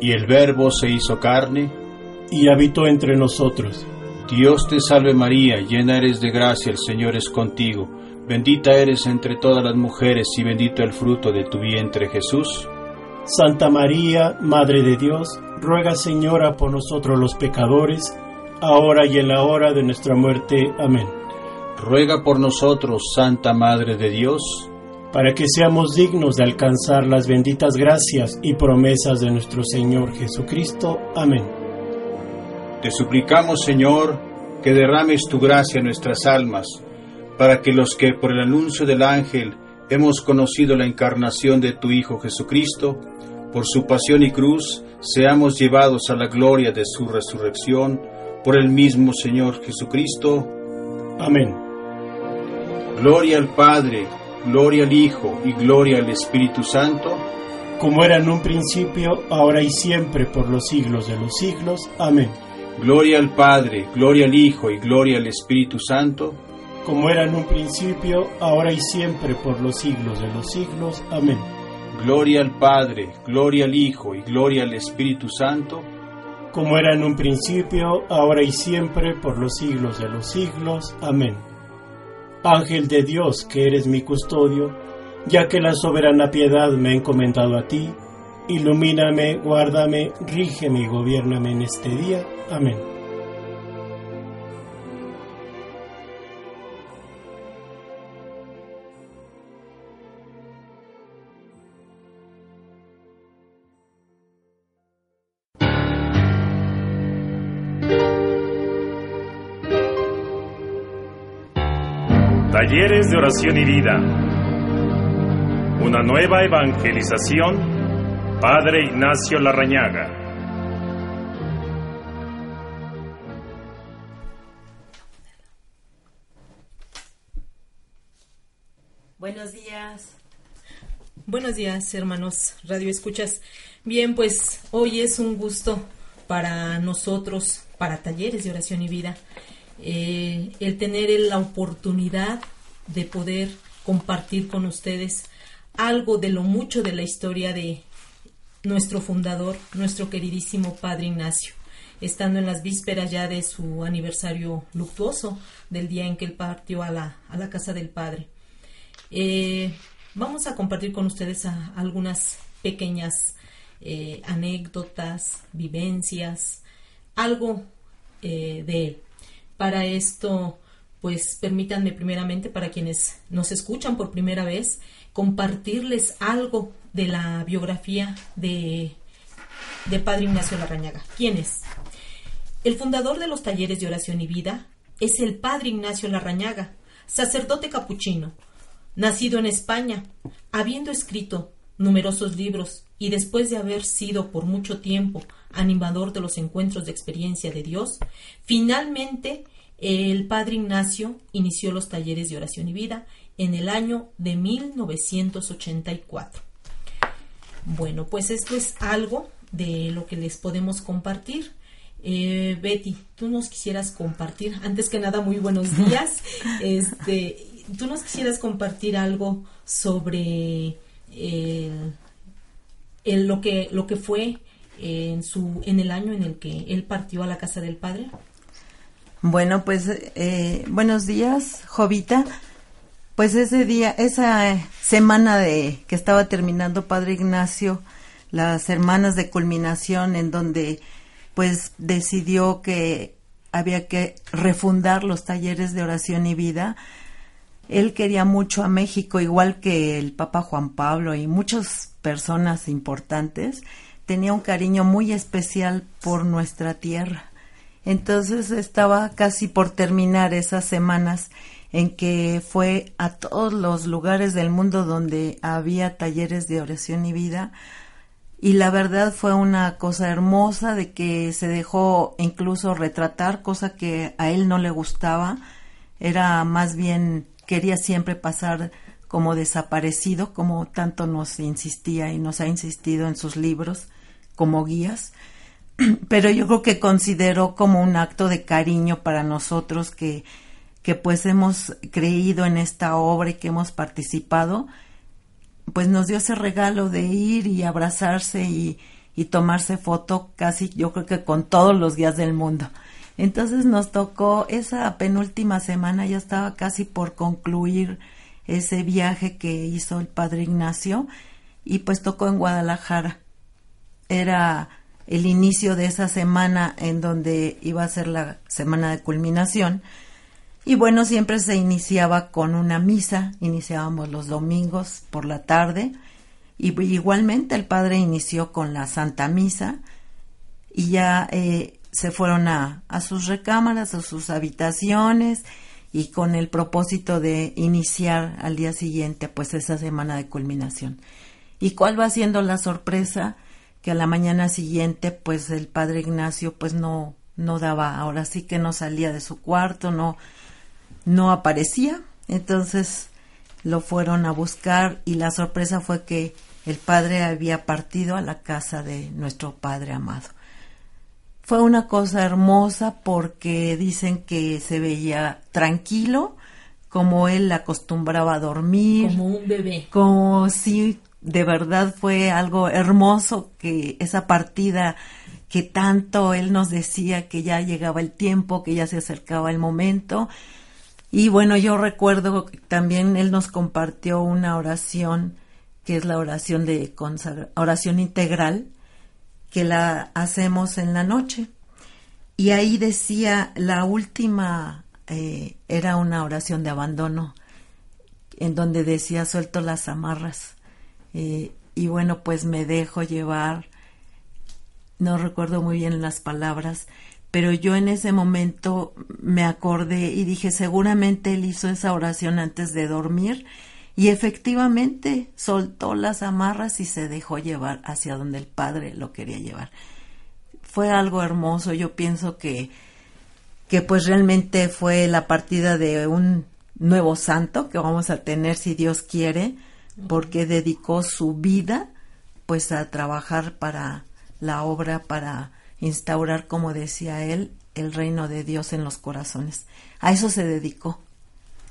Y el Verbo se hizo carne y habitó entre nosotros. Dios te salve María, llena eres de gracia, el Señor es contigo. Bendita eres entre todas las mujeres y bendito el fruto de tu vientre Jesús. Santa María, Madre de Dios, ruega Señora por nosotros los pecadores, ahora y en la hora de nuestra muerte. Amén. Ruega por nosotros, Santa Madre de Dios, para que seamos dignos de alcanzar las benditas gracias y promesas de nuestro Señor Jesucristo. Amén. Te suplicamos, Señor, que derrames tu gracia en nuestras almas, para que los que por el anuncio del ángel hemos conocido la encarnación de tu Hijo Jesucristo, por su pasión y cruz, seamos llevados a la gloria de su resurrección, por el mismo Señor Jesucristo. Amén. Gloria al Padre, Gloria al Hijo y gloria al Espíritu Santo, como era en un principio, ahora y siempre, por los siglos de los siglos. Amén. Gloria al Padre, gloria al Hijo y gloria al Espíritu Santo, como era en un principio, ahora y siempre, por los siglos de los siglos. Amén. Gloria al Padre, gloria al Hijo y gloria al Espíritu Santo, como era en un principio, ahora y siempre, por los siglos de los siglos. Amén. Ángel de Dios, que eres mi custodio, ya que la soberana piedad me ha encomendado a ti, ilumíname, guárdame, rígeme y gobiername en este día. Amén. Talleres de oración y vida. Una nueva evangelización. Padre Ignacio Larrañaga. Buenos días. Buenos días, hermanos Radio Escuchas. Bien, pues hoy es un gusto para nosotros, para Talleres de Oración y Vida, eh, el tener la oportunidad de poder compartir con ustedes algo de lo mucho de la historia de nuestro fundador, nuestro queridísimo Padre Ignacio, estando en las vísperas ya de su aniversario luctuoso del día en que él partió a la, a la casa del Padre. Eh, vamos a compartir con ustedes algunas pequeñas eh, anécdotas, vivencias, algo de él. Para esto, pues permítanme primeramente para quienes nos escuchan por primera vez, compartirles algo de la biografía de, de Padre Ignacio Larrañaga. ¿Quién es? El fundador de los talleres de oración y vida es el Padre Ignacio Larrañaga, sacerdote capuchino, nacido en España, habiendo escrito numerosos libros y después de haber sido por mucho tiempo animador de los encuentros de experiencia de Dios, finalmente el padre Ignacio inició los talleres de oración y vida en el año de 1984. Bueno, pues esto es algo de lo que les podemos compartir. Eh, Betty, tú nos quisieras compartir, antes que nada, muy buenos días. este, tú nos quisieras compartir algo sobre el, lo que lo que fue en su en el año en el que él partió a la casa del padre. Bueno, pues eh, buenos días, Jovita. Pues ese día, esa semana de que estaba terminando Padre Ignacio, las hermanas de culminación en donde pues decidió que había que refundar los talleres de oración y vida. Él quería mucho a México, igual que el Papa Juan Pablo y muchas personas importantes. Tenía un cariño muy especial por nuestra tierra. Entonces estaba casi por terminar esas semanas en que fue a todos los lugares del mundo donde había talleres de oración y vida. Y la verdad fue una cosa hermosa de que se dejó incluso retratar, cosa que a él no le gustaba, era más bien quería siempre pasar como desaparecido, como tanto nos insistía y nos ha insistido en sus libros como guías, pero yo creo que consideró como un acto de cariño para nosotros que, que pues hemos creído en esta obra y que hemos participado, pues nos dio ese regalo de ir y abrazarse y, tomarse foto casi yo creo que con todos los guías del mundo. Entonces nos tocó esa penúltima semana, ya estaba casi por concluir ese viaje que hizo el padre Ignacio y pues tocó en Guadalajara. Era el inicio de esa semana en donde iba a ser la semana de culminación y bueno, siempre se iniciaba con una misa, iniciábamos los domingos por la tarde, y igualmente el padre inició con la Santa Misa, y ya eh, se fueron a, a sus recámaras, a sus habitaciones, y con el propósito de iniciar al día siguiente pues esa semana de culminación. ¿Y cuál va siendo la sorpresa? Que a la mañana siguiente pues el padre Ignacio pues no no daba, ahora sí que no salía de su cuarto, no no aparecía, entonces lo fueron a buscar y la sorpresa fue que el padre había partido a la casa de nuestro padre amado. Fue una cosa hermosa porque dicen que se veía tranquilo, como él acostumbraba a dormir. Como un bebé. Como si de verdad fue algo hermoso que esa partida que tanto él nos decía que ya llegaba el tiempo, que ya se acercaba el momento y bueno, yo recuerdo también él nos compartió una oración que es la oración de oración integral que la hacemos en la noche. Y ahí decía, la última eh, era una oración de abandono, en donde decía, suelto las amarras. Y bueno, pues me dejo llevar, no recuerdo muy bien las palabras, pero yo en ese momento me acordé y dije, seguramente él hizo esa oración antes de dormir y efectivamente soltó las amarras y se dejó llevar hacia donde el Padre lo quería llevar. Fue algo hermoso, yo pienso que, que pues realmente fue la partida de un nuevo santo que vamos a tener si Dios quiere, porque dedicó su vida pues a trabajar para la obra, para instaurar, como decía él, el reino de Dios en los corazones. A eso se dedicó.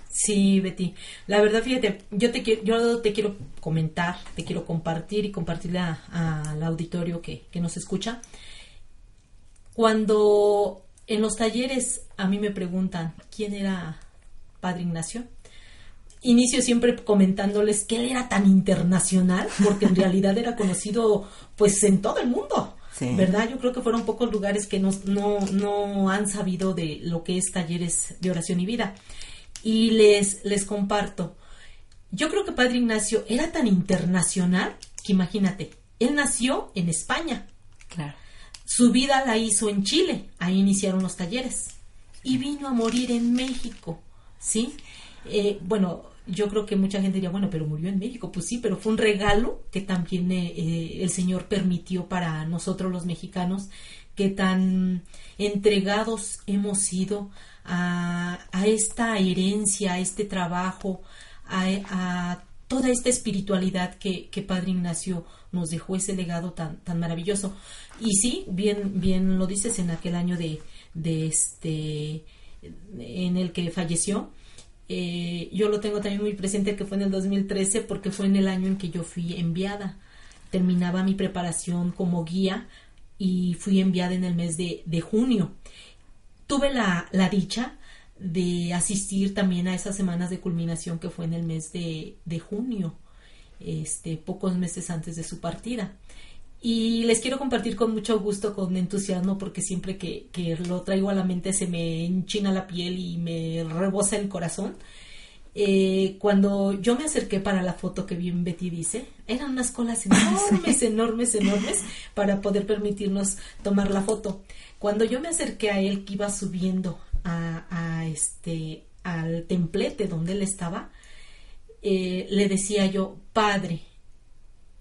Sí, Betty. La verdad, fíjate, yo te, yo te quiero comentar, te quiero compartir y compartirle al auditorio que, que nos escucha. Cuando en los talleres a mí me preguntan quién era Padre Ignacio, inicio siempre comentándoles que él era tan internacional, porque en realidad era conocido pues en todo el mundo. ¿verdad? Yo creo que fueron pocos lugares que no, no, han sabido de lo que es talleres de oración y vida. Y les, les comparto, yo creo que Padre Ignacio era tan internacional que imagínate, él nació en España. Claro. Su vida la hizo en Chile, ahí iniciaron los talleres. Y vino a morir en México, ¿sí? Eh, bueno, yo creo que mucha gente diría, bueno, pero murió en México. Pues sí, pero fue un regalo que también eh, eh, el Señor permitió para nosotros los mexicanos, que tan entregados hemos sido a, esta herencia, a este trabajo, a, toda esta espiritualidad que, Padre Ignacio nos dejó, ese legado tan, tan maravilloso. Y sí, bien, bien lo dices en aquel año de, de este en el que falleció, eh, yo lo tengo también muy presente que fue en el 2013 porque fue en el año en que yo fui enviada. Terminaba mi preparación como guía y fui enviada en el mes de, junio. Tuve la, dicha de asistir también a esas semanas de culminación que fue en el mes de, junio, este, pocos meses antes de su partida. Y les quiero compartir con mucho gusto, con entusiasmo, porque siempre que, lo traigo a la mente se me enchina la piel y me rebosa el corazón. Eh, cuando yo me acerqué para la foto que bien Betty dice, eran unas colas enormes, enormes, enormes para poder permitirnos tomar la foto. Cuando yo me acerqué a él que iba subiendo a, este al templete donde él estaba, eh, le decía yo, Padre,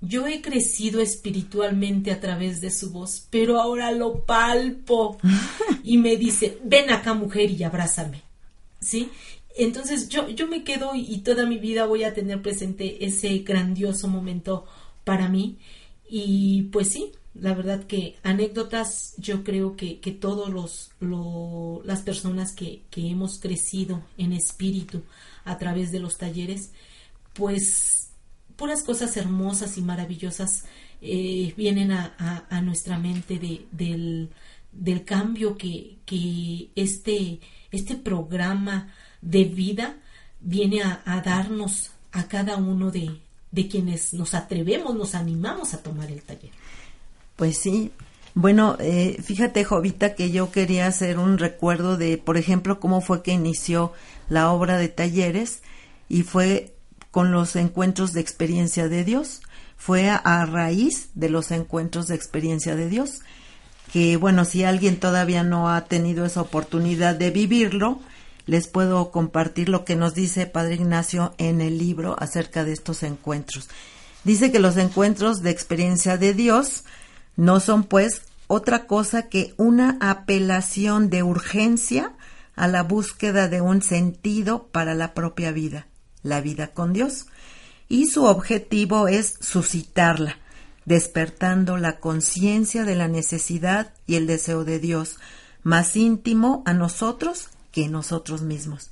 yo he crecido espiritualmente a través de su voz, pero ahora lo palpo y me dice, ven acá mujer y abrázame. ¿Sí? Entonces yo, yo me quedo y, toda mi vida voy a tener presente ese grandioso momento para mí. Y pues sí, la verdad que anécdotas yo creo que, que todos los, las personas que, que hemos crecido en espíritu a través de los talleres, pues puras cosas hermosas y maravillosas eh, vienen a, nuestra mente de, del, cambio que, que, este, este programa de vida viene a, darnos a cada uno de, de quienes nos atrevemos, nos animamos a tomar el taller. Pues sí, bueno, eh, fíjate, Jovita, que yo quería hacer un recuerdo de, por ejemplo, cómo fue que inició la obra de talleres y fue con los encuentros de experiencia de Dios. Fue a, raíz de los encuentros de experiencia de Dios. Que bueno, si alguien todavía no ha tenido esa oportunidad de vivirlo, les puedo compartir lo que nos dice Padre Ignacio en el libro acerca de estos encuentros. Dice que los encuentros de experiencia de Dios no son pues otra cosa que una apelación de urgencia a la búsqueda de un sentido para la propia vida la vida con Dios, y su objetivo es suscitarla, despertando la conciencia de la necesidad y el deseo de Dios, más íntimo a nosotros que nosotros mismos,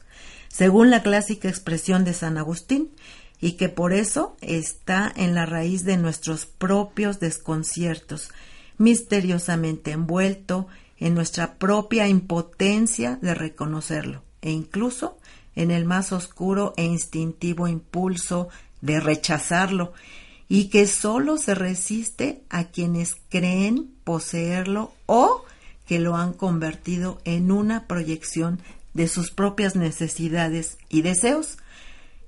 según la clásica expresión de San Agustín, y que por eso está en la raíz de nuestros propios desconciertos, misteriosamente envuelto en nuestra propia impotencia de reconocerlo, e incluso en el más oscuro e instintivo impulso de rechazarlo y que sólo se resiste a quienes creen poseerlo o que lo han convertido en una proyección de sus propias necesidades y deseos,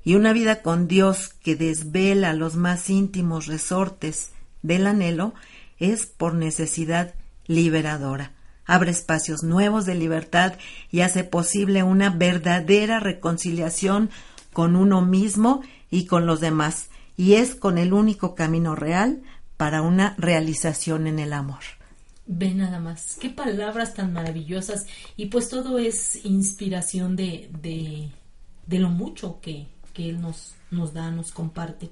y una vida con Dios que desvela los más íntimos resortes del anhelo es por necesidad liberadora abre espacios nuevos de libertad y hace posible una verdadera reconciliación con uno mismo y con los demás, y es con el único camino real para una realización en el amor. Ve nada más, qué palabras tan maravillosas, y pues todo es inspiración de, de, de lo mucho que, que Él nos, nos da, nos comparte.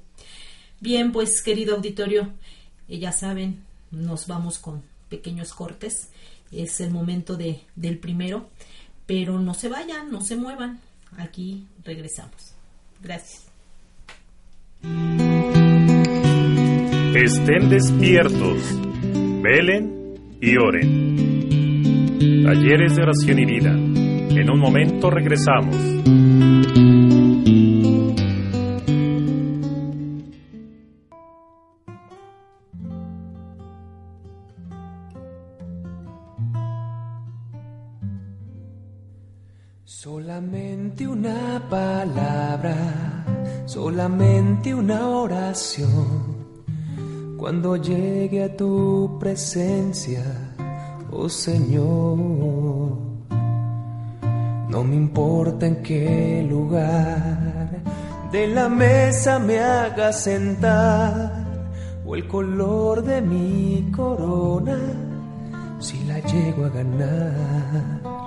Bien, pues querido auditorio, eh, ya saben, nos vamos con pequeños cortes es el momento de, del primero, pero no se vayan, no se muevan, aquí regresamos. Gracias. Estén despiertos, velen y oren. Talleres de oración y vida. En un momento regresamos. Palabra, solamente una oración. Cuando llegue a tu presencia, oh Señor, no me importa en qué lugar de la mesa me haga sentar o el color de mi corona, si la llego a ganar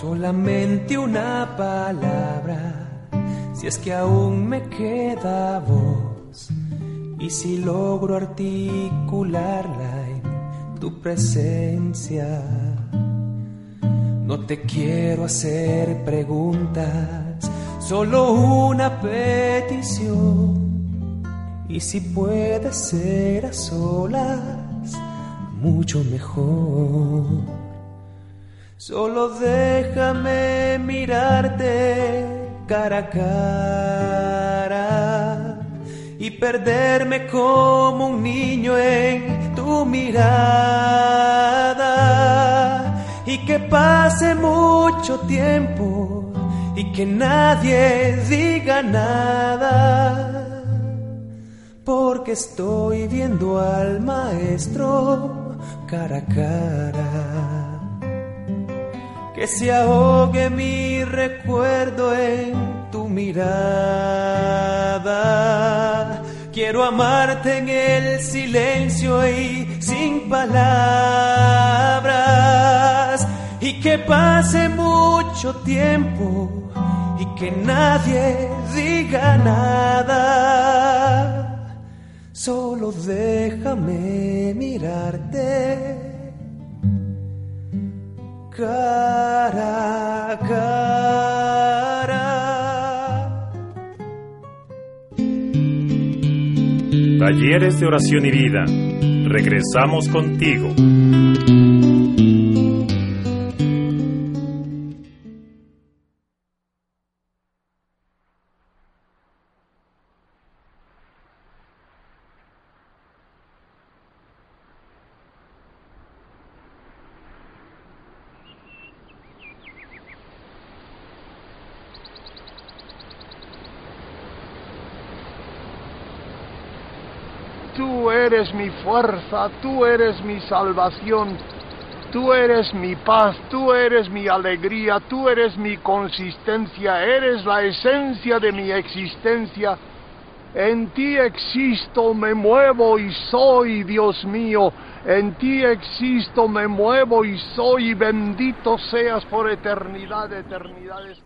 solamente una palabra, si es que aún me queda voz, y si logro articularla en tu presencia. No te quiero hacer preguntas, solo una petición. Y si puede ser a solas, mucho mejor. Solo déjame mirarte cara a cara y perderme como un niño en tu mirada y que pase mucho tiempo y que nadie diga nada porque estoy viendo al maestro cara a cara. Que se ahogue mi recuerdo en tu mirada. Quiero amarte en el silencio y sin palabras. Y que pase mucho tiempo y que nadie diga nada solo déjame mirarte Talleres de oración y vida. Regresamos contigo. Eres mi fuerza, tú eres mi salvación, tú eres mi paz, tú eres mi alegría, tú eres mi consistencia, eres la esencia de mi existencia. En ti existo, me muevo y soy, Dios mío. En ti existo, me muevo y soy, bendito seas por eternidad de eternidades.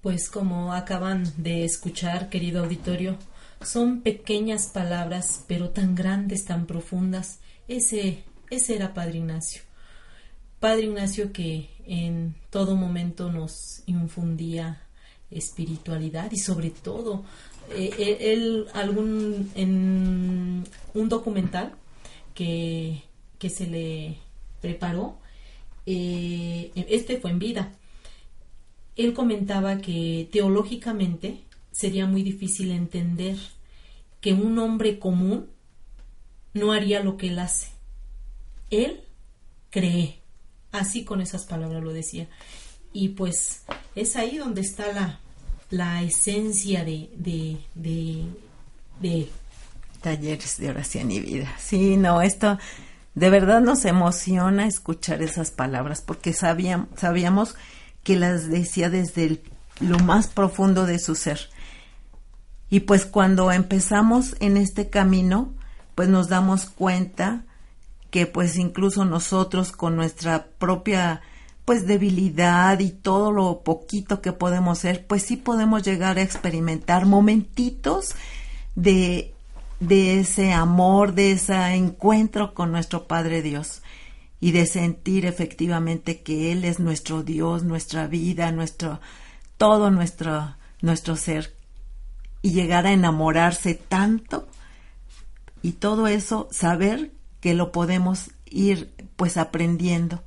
Pues como acaban de escuchar, querido auditorio, son pequeñas palabras, pero tan grandes, tan profundas. Ese, ese era Padre Ignacio. Padre Ignacio que en todo momento nos infundía espiritualidad y sobre todo eh, eh, él algún en un documental que, que se le preparó eh, este fue en vida él comentaba que teológicamente sería muy difícil entender que un hombre común no haría lo que él hace. Él cree. Así con esas palabras lo decía. Y pues es ahí donde está la, la esencia de, de, de, Talleres de oración y vida. Sí, no, esto de verdad nos emociona escuchar esas palabras porque sabíamos, sabíamos que las decía desde lo más profundo de su ser. Y pues cuando empezamos en este camino, pues nos damos cuenta que pues incluso nosotros con nuestra propia pues debilidad y todo lo poquito que podemos ser, pues sí podemos llegar a experimentar momentitos de, de ese amor, de ese encuentro con nuestro Padre Dios y de sentir efectivamente que Él es nuestro Dios, nuestra vida, nuestro, todo nuestro, nuestro ser y llegar a enamorarse tanto y todo eso saber que lo podemos ir pues aprendiendo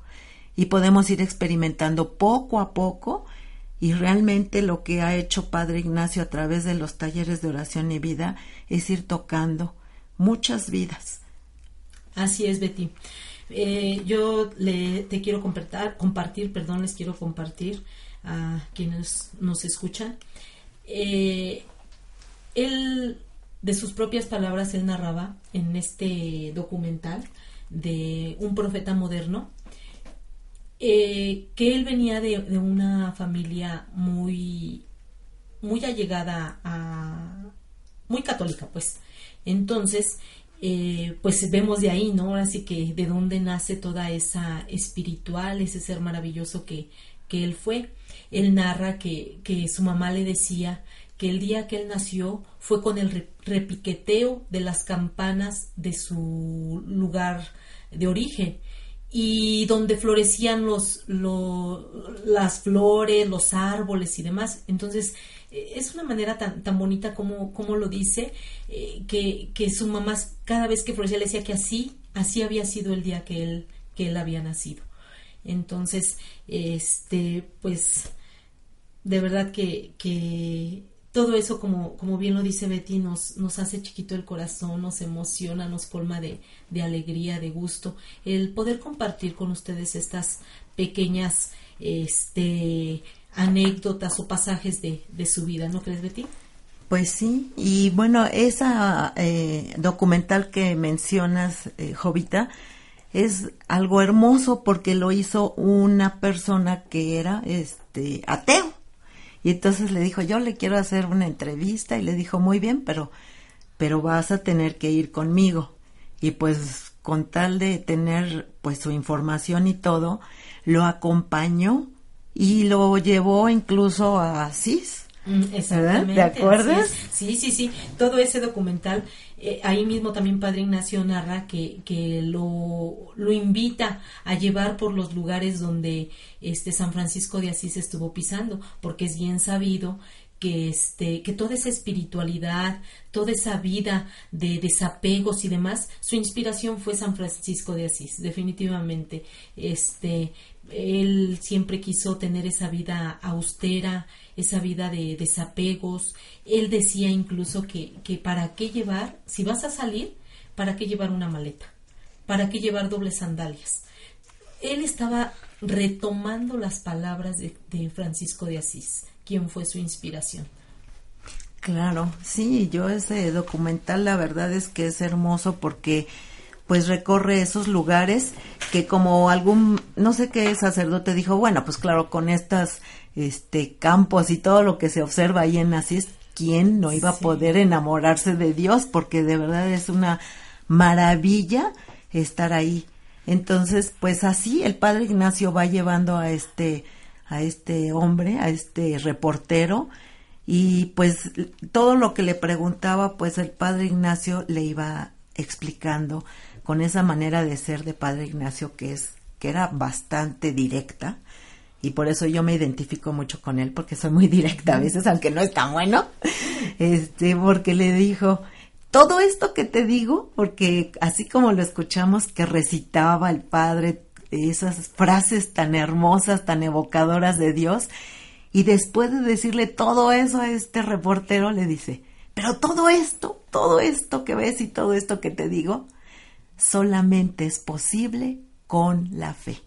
y podemos ir experimentando poco a poco y realmente lo que ha hecho Padre Ignacio a través de los talleres de oración y vida es ir tocando muchas vidas. Así es, Betty. Eh, yo le, te quiero compartir, compartir, perdón, les quiero compartir a quienes nos escuchan eh, él, de sus propias palabras, él narraba en este documental de un profeta moderno eh, que él venía de, una familia muy, muy allegada a, muy católica, pues. Entonces, eh, pues vemos de ahí, ¿no? Así que de dónde nace toda esa espiritual, ese ser maravilloso que, que él fue. Él narra que, que su mamá le decía que el día que él nació fue con el repiqueteo de las campanas de su lugar de origen y donde florecían los, las flores, los árboles y demás. Entonces, eh, es una manera tan, tan bonita como, como lo dice, eh, que, que, su mamá cada vez que florecía le decía que así, así había sido el día que él, que él había nacido. Entonces, este, pues, de verdad que, que todo eso, como, como bien lo dice Betty, nos, nos hace chiquito el corazón, nos emociona, nos colma de, de alegría, de gusto, el poder compartir con ustedes estas pequeñas este, anécdotas o pasajes de, de su vida, ¿no crees, Betty? Pues sí, y bueno, esa eh, documental que mencionas, eh, Jovita, es algo hermoso porque lo hizo una persona que era este ateo. Y entonces le dijo, yo le quiero hacer una entrevista y le dijo, muy bien, pero, pero vas a tener que ir conmigo. Y pues con tal de tener pues su información y todo, lo acompañó y lo llevó incluso a Asís. Mm, exactamente. ¿De acuerdo? Sí, sí, sí. Todo ese documental, eh, ahí mismo también Padre Ignacio narra que, que lo, lo invita a llevar por los lugares donde este San Francisco de Asís estuvo pisando, porque es bien sabido que este que toda esa espiritualidad, toda esa vida de desapegos y demás, su inspiración fue San Francisco de Asís, definitivamente. Este él siempre quiso tener esa vida austera, esa vida de desapegos. Él decía incluso que, que para qué llevar, si vas a salir, para qué llevar una maleta, para qué llevar dobles sandalias. Él estaba retomando las palabras de, de Francisco de Asís, quien fue su inspiración. Claro, sí, yo ese documental la verdad es que es hermoso porque pues recorre esos lugares que como algún no sé qué sacerdote dijo, bueno, pues claro, con estas este campos y todo lo que se observa ahí en Asís, ¿quién no iba a poder enamorarse de Dios? Porque de verdad es una maravilla estar ahí. Entonces, pues así el padre Ignacio va llevando a este a este hombre, a este reportero y pues todo lo que le preguntaba, pues el padre Ignacio le iba explicando con esa manera de ser de padre Ignacio que es que era bastante directa y por eso yo me identifico mucho con él porque soy muy directa a veces aunque no es tan bueno. Este porque le dijo todo esto que te digo porque así como lo escuchamos que recitaba el padre esas frases tan hermosas tan evocadoras de Dios y después de decirle todo eso a este reportero le dice pero todo esto todo esto que ves y todo esto que te digo solamente es posible con la fe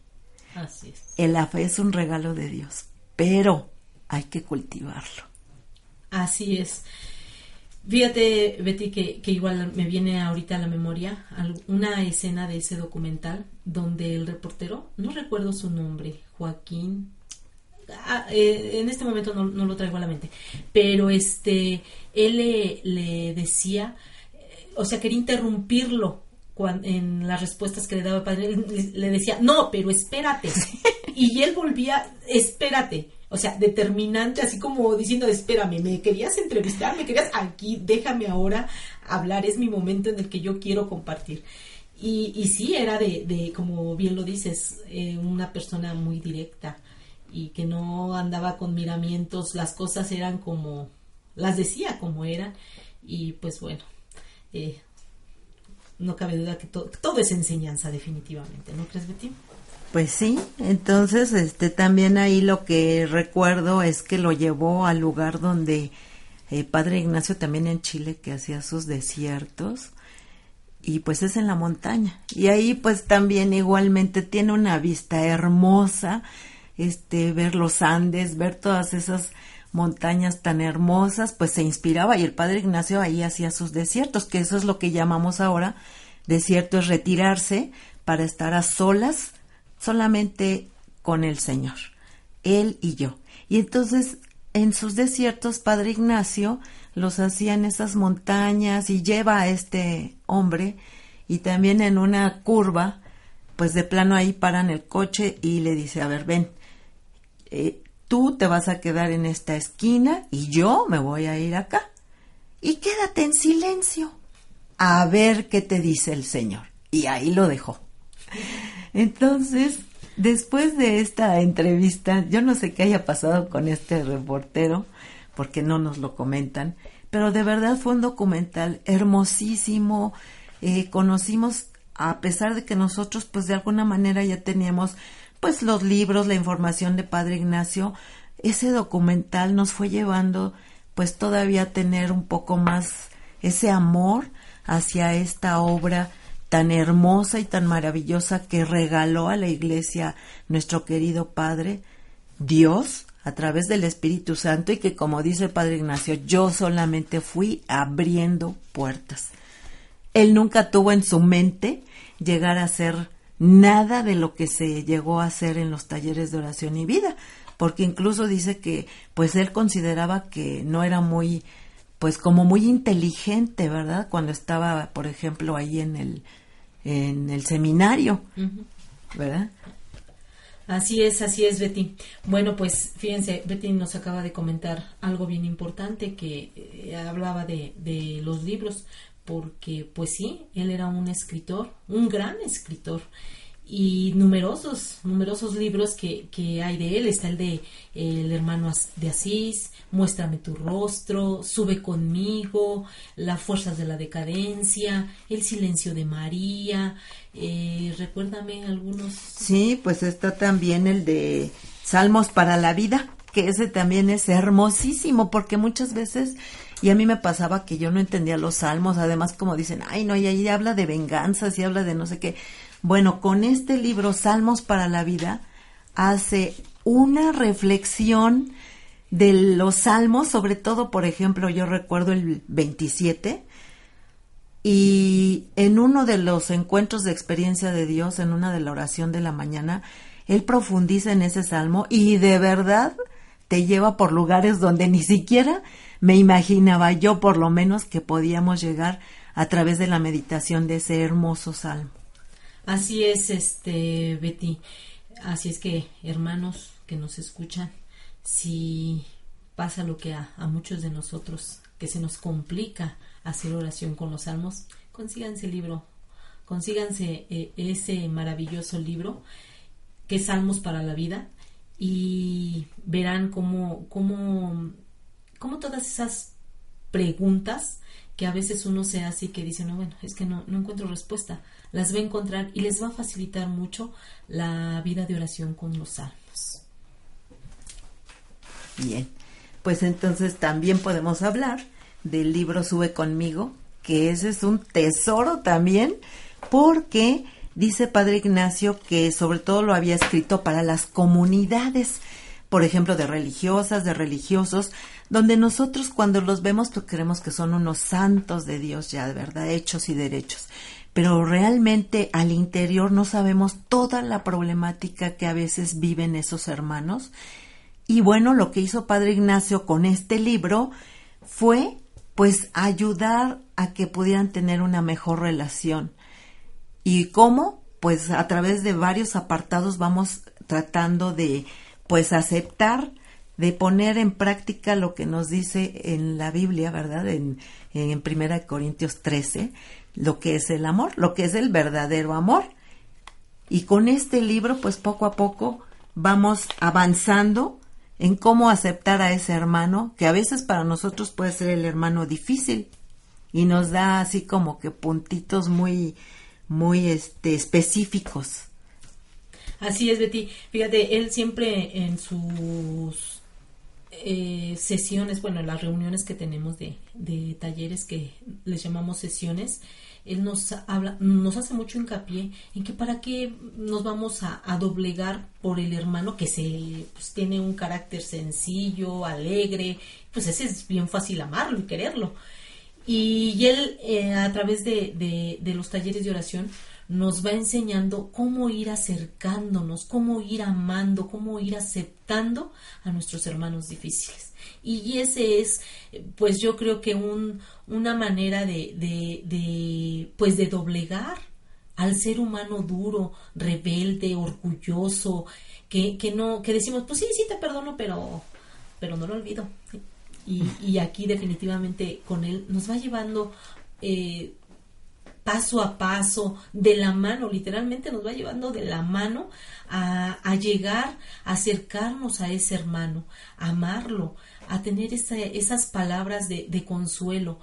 Así es. el la fe es un regalo de Dios, pero hay que cultivarlo. Así es. Fíjate, Betty, que, que, igual me viene ahorita a la memoria una escena de ese documental donde el reportero, no recuerdo su nombre, Joaquín, ah, eh, en este momento no, no, lo traigo a la mente, pero este, él le, le decía, eh, o sea, quería interrumpirlo cuando, en las respuestas que le daba el padre, le decía, no, pero espérate. y él volvía, espérate. O sea, determinante, así como diciendo, espérame, me querías entrevistar, me querías aquí, déjame ahora hablar, es mi momento en el que yo quiero compartir. Y, y sí, era de, de, como bien lo dices, eh, una persona muy directa y que no andaba con miramientos, las cosas eran como, las decía como eran. Y pues bueno, eh, no cabe duda que to todo es enseñanza definitivamente, ¿no crees, Betty? Pues sí, entonces este también ahí lo que recuerdo es que lo llevó al lugar donde eh, Padre Ignacio también en Chile que hacía sus desiertos y pues es en la montaña y ahí pues también igualmente tiene una vista hermosa este ver los Andes ver todas esas montañas tan hermosas, pues se inspiraba y el padre Ignacio ahí hacía sus desiertos, que eso es lo que llamamos ahora desierto, es retirarse para estar a solas solamente con el Señor, él y yo. Y entonces en sus desiertos, padre Ignacio los hacía en esas montañas y lleva a este hombre y también en una curva, pues de plano ahí paran el coche y le dice, a ver, ven, eh, tú te vas a quedar en esta esquina y yo me voy a ir acá. Y quédate en silencio a ver qué te dice el Señor. Y ahí lo dejó. Entonces, después de esta entrevista, yo no sé qué haya pasado con este reportero, porque no nos lo comentan, pero de verdad fue un documental hermosísimo. Eh, conocimos, a pesar de que nosotros, pues de alguna manera ya teníamos pues los libros, la información de Padre Ignacio, ese documental nos fue llevando pues todavía tener un poco más ese amor hacia esta obra tan hermosa y tan maravillosa que regaló a la iglesia nuestro querido Padre, Dios, a través del Espíritu Santo y que como dice el Padre Ignacio, yo solamente fui abriendo puertas. Él nunca tuvo en su mente llegar a ser nada de lo que se llegó a hacer en los talleres de oración y vida, porque incluso dice que pues él consideraba que no era muy pues como muy inteligente, ¿verdad? Cuando estaba, por ejemplo, ahí en el en el seminario, ¿verdad? Así es, así es, Betty. Bueno, pues fíjense, Betty nos acaba de comentar algo bien importante que eh, hablaba de, de los libros, porque pues sí, él era un escritor, un gran escritor y numerosos, numerosos libros que, que, hay de él. Está el de El hermano de Asís, Muéstrame tu rostro, Sube conmigo, Las fuerzas de la decadencia, El silencio de María. Eh, recuérdame algunos. Sí, pues está también el de Salmos para la vida, que ese también es hermosísimo, porque muchas veces y a mí me pasaba que yo no entendía los salmos, además como dicen, ay no, y ahí habla de venganzas y habla de no sé qué. Bueno, con este libro, Salmos para la Vida, hace una reflexión de los salmos, sobre todo, por ejemplo, yo recuerdo el 27, y en uno de los encuentros de experiencia de Dios, en una de la oración de la mañana, él profundiza en ese salmo y de verdad te lleva por lugares donde ni siquiera me imaginaba yo por lo menos que podíamos llegar a través de la meditación de ese hermoso salmo. Así es, este Betty. Así es que, hermanos que nos escuchan, si pasa lo que a, muchos de nosotros, que se nos complica hacer oración con los salmos, consíganse el libro, consíganse eh, ese maravilloso libro que es Salmos para la Vida y verán cómo, cómo, cómo todas esas preguntas que a veces uno se hace y que dice, no, bueno, es que no, no encuentro respuesta, las va a encontrar y les va a facilitar mucho la vida de oración con los salmos. Bien, pues entonces también podemos hablar del libro Sube conmigo, que ese es un tesoro también, porque dice Padre Ignacio que sobre todo lo había escrito para las comunidades, por ejemplo, de religiosas, de religiosos, donde nosotros cuando los vemos creemos que son unos santos de Dios ya, de verdad, hechos y derechos pero realmente al interior no sabemos toda la problemática que a veces viven esos hermanos. Y bueno, lo que hizo Padre Ignacio con este libro fue pues ayudar a que pudieran tener una mejor relación. ¿Y cómo? Pues a través de varios apartados vamos tratando de pues aceptar, de poner en práctica lo que nos dice en la Biblia, ¿verdad? En, en Primera Corintios 13, lo que es el amor, lo que es el verdadero amor. Y con este libro, pues poco a poco vamos avanzando en cómo aceptar a ese hermano, que a veces para nosotros puede ser el hermano difícil y nos da así como que puntitos muy, muy este, específicos. Así es, Betty. Fíjate, él siempre en sus eh, sesiones, bueno, las reuniones que tenemos de, de, talleres que les llamamos sesiones, él nos habla, nos hace mucho hincapié en que para qué nos vamos a, doblegar por el hermano que se pues, tiene un carácter sencillo, alegre, pues ese es bien fácil amarlo y quererlo. Y, él, eh, a través de, de, de los talleres de oración, nos va enseñando cómo ir acercándonos, cómo ir amando, cómo ir aceptando a nuestros hermanos difíciles. Y ese es, pues yo creo que un, una manera de, de, de, pues de doblegar al ser humano duro, rebelde, orgulloso, que, que no, que decimos, pues sí, sí te perdono, pero, pero no lo olvido. Y, y aquí definitivamente con él nos va llevando eh, paso a paso, de la mano, literalmente nos va llevando de la mano a, llegar, a acercarnos a ese hermano, a amarlo, a tener esas palabras de, consuelo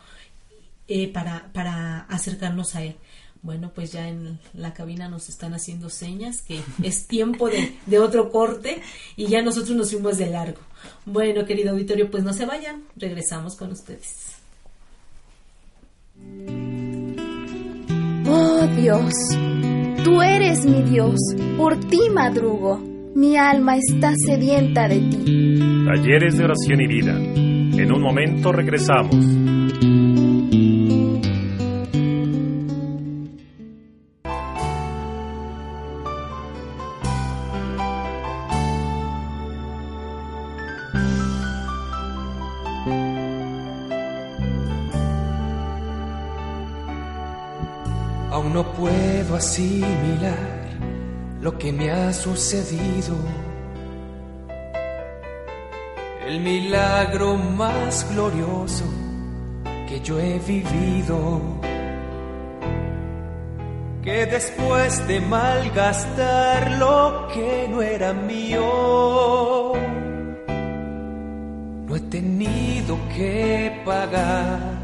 eh, para, para acercarnos a él. Bueno, pues ya en la cabina nos están haciendo señas que es tiempo de otro corte y ya nosotros nos fuimos de largo. Bueno, querido auditorio, pues no se vayan, regresamos con ustedes. Oh Dios, tú eres mi Dios, por ti madrugo, mi alma está sedienta de ti. Talleres de oración y vida. En un momento regresamos. No puedo asimilar lo que me ha sucedido. El milagro más glorioso que yo he vivido. Que después de malgastar lo que no era mío, no he tenido que pagar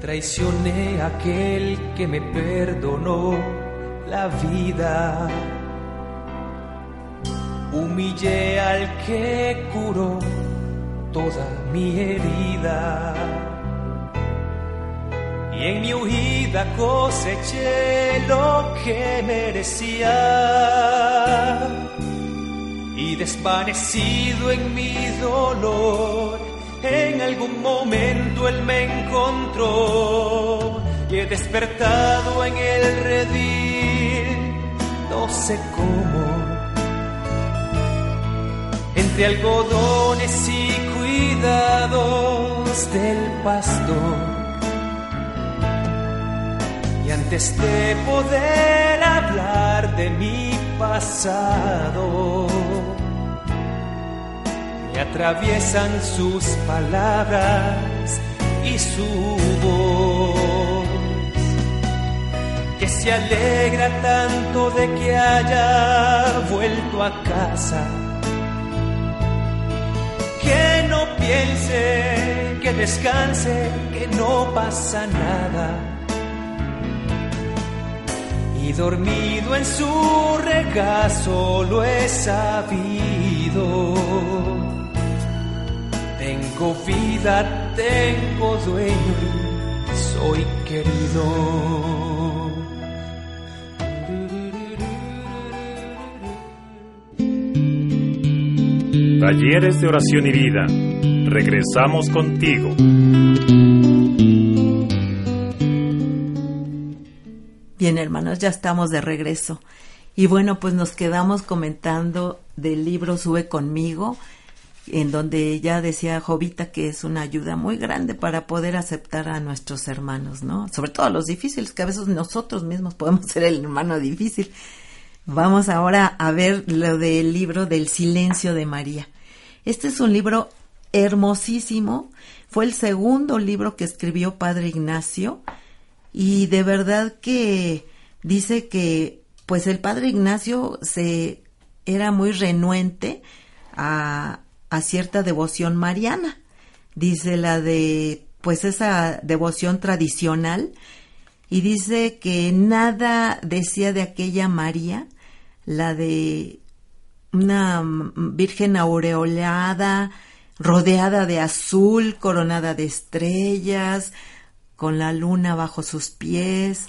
traicioné a aquel que me perdonó la vida. Humillé al que curó toda mi herida. Y en mi huida coseché lo que merecía. Y desvanecido en mi dolor, en algún momento él me encontró y he despertado en el redil, no sé cómo, entre algodones y cuidados del pastor. Y antes de poder hablar de mi pasado, me atraviesan sus palabras y su voz, que se alegra tanto de que haya vuelto a casa, que no piense, que descanse, que no pasa nada. Y dormido en su regazo lo he sabido. Tengo vida, tengo dueño, soy querido. Talleres de oración y vida. Regresamos contigo. Bien, hermanos, ya estamos de regreso. Y bueno, pues nos quedamos comentando del libro Sube conmigo, en donde ya decía Jovita que es una ayuda muy grande para poder aceptar a nuestros hermanos, ¿no? Sobre todo a los difíciles, que a veces nosotros mismos podemos ser el hermano difícil. Vamos ahora a ver lo del libro del silencio de María. Este es un libro hermosísimo. Fue el segundo libro que escribió Padre Ignacio y de verdad que dice que pues el Padre Ignacio se era muy renuente a, a cierta devoción mariana. Dice la de pues esa devoción tradicional y dice que nada decía de aquella María, la de una virgen aureolada, rodeada de azul, coronada de estrellas, con la luna bajo sus pies,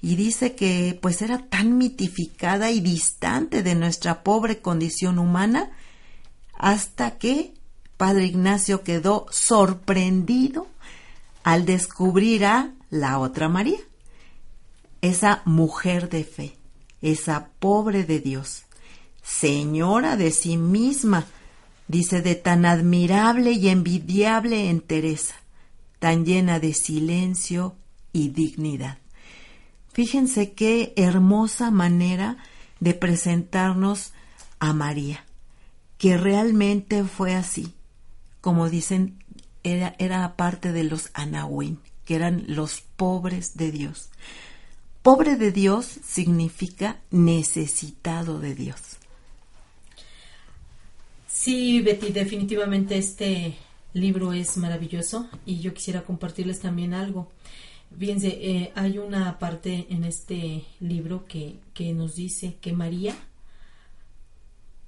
y dice que pues era tan mitificada y distante de nuestra pobre condición humana, hasta que Padre Ignacio quedó sorprendido al descubrir a la otra María, esa mujer de fe, esa pobre de Dios, señora de sí misma, dice, de tan admirable y envidiable entereza, tan llena de silencio y dignidad. Fíjense qué hermosa manera de presentarnos a María, que realmente fue así, como dicen, era, era parte de los Anahuim, que eran los pobres de Dios. Pobre de Dios significa necesitado de Dios. Sí, Betty, definitivamente este libro es maravilloso y yo quisiera compartirles también algo. Fíjense, eh, hay una parte en este libro que, que nos dice que María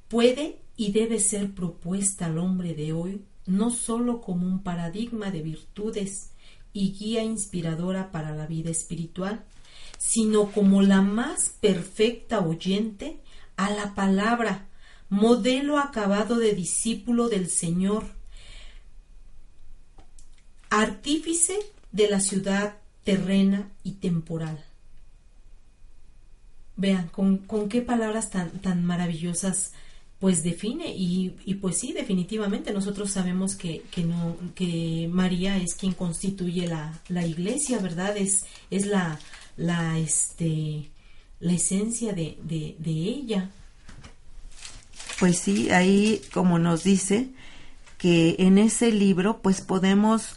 puede y debe ser propuesta al hombre de hoy no sólo como un paradigma de virtudes y guía inspiradora para la vida espiritual, sino como la más perfecta oyente a la palabra, modelo acabado de discípulo del Señor, artífice de la ciudad terrena y temporal. Vean, con, con qué palabras tan, tan maravillosas pues define y, y, pues sí definitivamente nosotros sabemos que, que no que María es quien constituye la, la iglesia verdad es es la la este la esencia de, de, ella. Pues sí ahí como nos dice que en ese libro pues podemos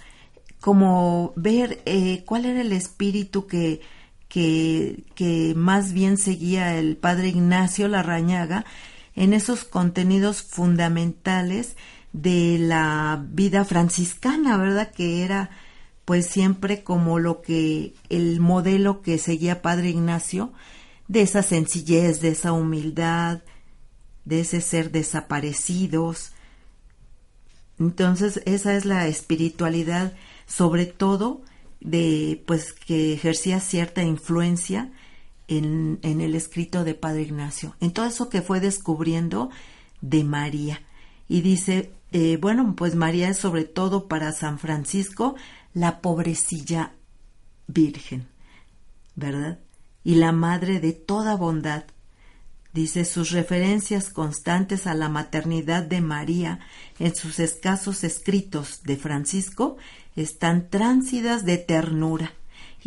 como ver eh, cuál era el espíritu que, que, que más bien seguía el padre Ignacio Larrañaga en esos contenidos fundamentales de la vida franciscana, ¿verdad? Que era pues siempre como lo que el modelo que seguía Padre Ignacio, de esa sencillez, de esa humildad, de ese ser desaparecidos. Entonces, esa es la espiritualidad, sobre todo de pues que ejercía cierta influencia en, el escrito de Padre Ignacio, en todo eso que fue descubriendo de María. Y dice, eh, bueno, pues María es sobre todo para San Francisco la pobrecilla virgen, ¿verdad? Y la madre de toda bondad. Dice sus referencias constantes a la maternidad de María en sus escasos escritos de Francisco están tránsidas de ternura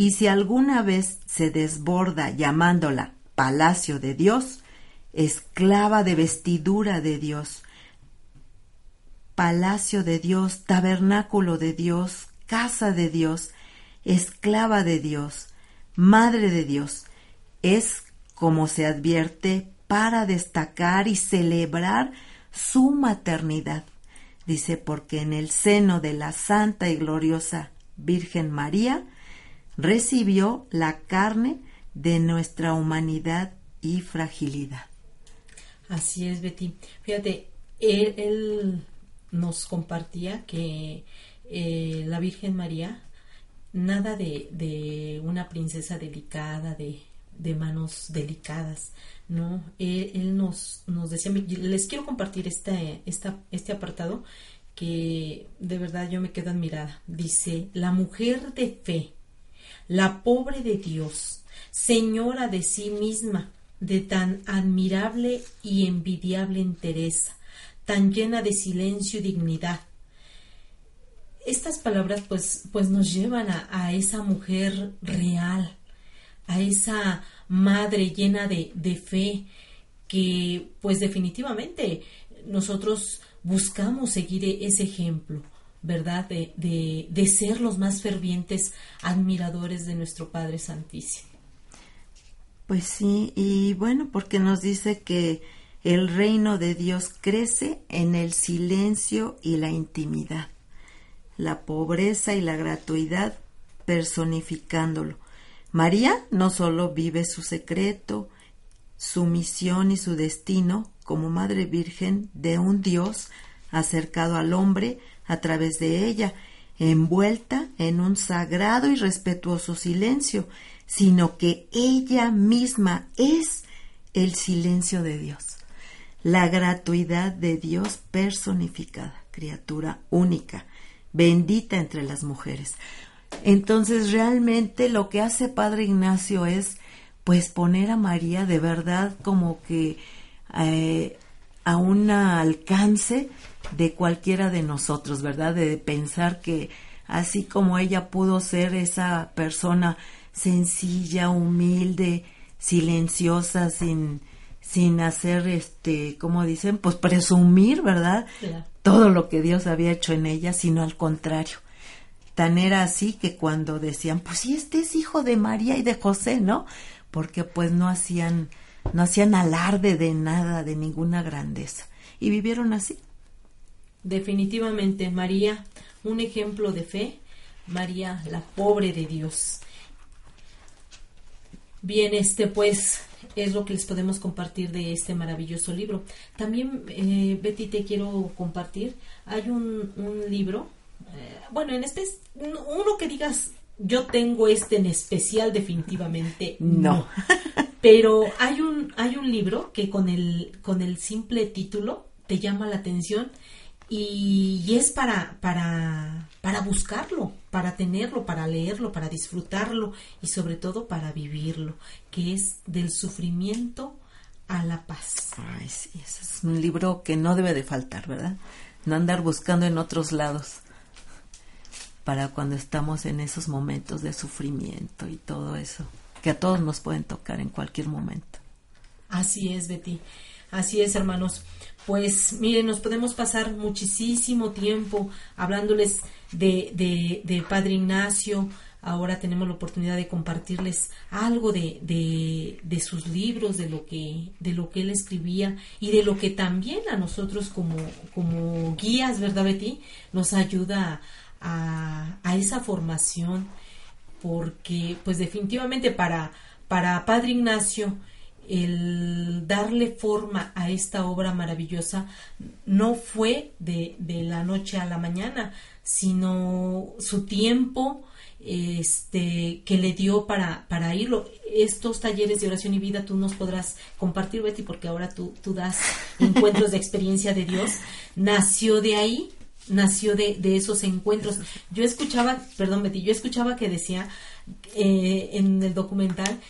y si alguna vez se desborda llamándola palacio de Dios, esclava de vestidura de Dios, palacio de Dios, tabernáculo de Dios, casa de Dios, esclava de Dios, madre de Dios, es como se advierte para destacar y celebrar su maternidad. Dice, porque en el seno de la santa y gloriosa Virgen María, recibió la carne de nuestra humanidad y fragilidad. Así es, Betty. Fíjate, él, nos compartía que eh, la Virgen María, nada de, una princesa delicada, de, manos delicadas, ¿no? Él, nos, nos decía, les quiero compartir este, este apartado que de verdad yo me quedo admirada. Dice, la mujer de fe la pobre de Dios, señora de sí misma, de tan admirable y envidiable entereza, tan llena de silencio y dignidad. Estas palabras pues, pues nos llevan a, esa mujer real, a esa madre llena de, de fe, que pues definitivamente nosotros buscamos seguir ese ejemplo. ¿Verdad? De, de, de ser los más fervientes admiradores de nuestro Padre Santísimo. Pues sí, y bueno, porque nos dice que el reino de Dios crece en el silencio y la intimidad, la pobreza y la gratuidad personificándolo. María no solo vive su secreto, su misión y su destino como Madre Virgen de un Dios acercado al hombre a través de ella, envuelta en un sagrado y respetuoso silencio, sino que ella misma es el silencio de Dios, la gratuidad de Dios personificada, criatura única, bendita entre las mujeres. Entonces realmente lo que hace Padre Ignacio es pues poner a María de verdad como que eh, a un alcance de cualquiera de nosotros, ¿verdad? De pensar que así como ella pudo ser esa persona sencilla, humilde, silenciosa, sin, sin hacer, este, como dicen, pues presumir, ¿verdad? Todo lo que Dios había hecho en ella, sino al contrario. Tan era así que cuando decían, pues sí, este es hijo de María y de José, ¿no? Porque pues no hacían, no hacían alarde de nada, de ninguna grandeza. Y vivieron así, Definitivamente, María, un ejemplo de fe, María, la pobre de Dios. Bien, este pues es lo que les podemos compartir de este maravilloso libro. También, eh, Betty, te quiero compartir, hay un, un libro, eh, bueno, en este, uno que digas, yo tengo este en especial, definitivamente no. Pero hay un, hay un libro que con el, con el simple título te llama la atención y, es para, para, para buscarlo, para tenerlo, para leerlo, para disfrutarlo y sobre todo para vivirlo, que es del sufrimiento a la paz. Ay, sí, ese es un libro que no debe de faltar, ¿verdad? No andar buscando en otros lados para cuando estamos en esos momentos de sufrimiento y todo eso, que a todos nos pueden tocar en cualquier momento. Así es, Betty. Así es, hermanos. Pues miren, nos podemos pasar muchísimo tiempo hablándoles de, de, Padre Ignacio. Ahora tenemos la oportunidad de compartirles algo de, de, de, sus libros, de lo, que, de lo que él escribía y de lo que también a nosotros como, como guías, ¿verdad, Betty? Nos ayuda a, a esa formación porque pues definitivamente para, para Padre Ignacio el darle forma a esta obra maravillosa no fue de, de la noche a la mañana, sino su tiempo este que le dio para, para irlo. Estos talleres de oración y vida tú nos podrás compartir, Betty, porque ahora tú, tú das encuentros de experiencia de Dios. Nació de ahí, nació de, de esos encuentros. Yo escuchaba, perdón, Betty, yo escuchaba que decía eh, en el documental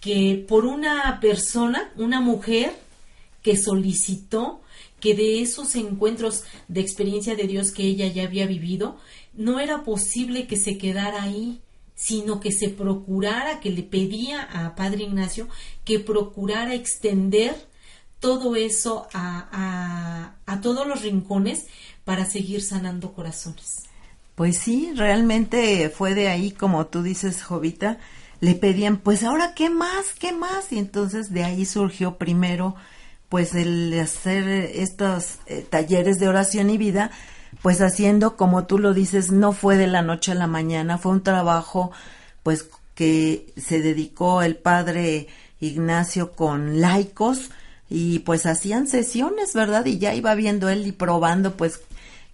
que por una persona, una mujer que solicitó que de esos encuentros de experiencia de Dios que ella ya había vivido, no era posible que se quedara ahí, sino que se procurara, que le pedía a Padre Ignacio que procurara extender todo eso a, a, a todos los rincones para seguir sanando corazones. Pues sí, realmente fue de ahí, como tú dices, Jovita, le pedían, pues ahora, ¿qué más? ¿Qué más? Y entonces de ahí surgió primero, pues el hacer estos eh, talleres de oración y vida, pues haciendo, como tú lo dices, no fue de la noche a la mañana, fue un trabajo, pues que se dedicó el padre Ignacio con laicos y pues hacían sesiones, ¿verdad? Y ya iba viendo él y probando, pues